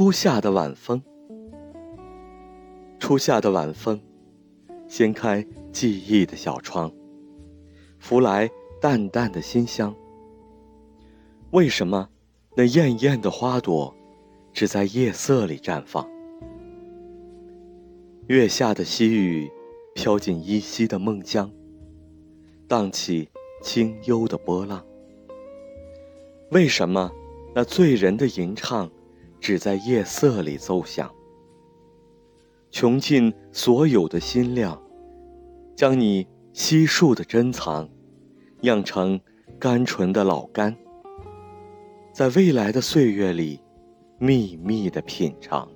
初夏的晚风，初夏的晚风，掀开记忆的小窗，拂来淡淡的馨香。为什么那艳艳的花朵只在夜色里绽放？月下的细雨飘进依稀的梦乡，荡起清幽的波浪。为什么那醉人的吟唱只在夜色里奏响？穷尽所有的心量，将你悉数的珍藏，酿成甘醇的老干。在未来的岁月里，秘密的品尝。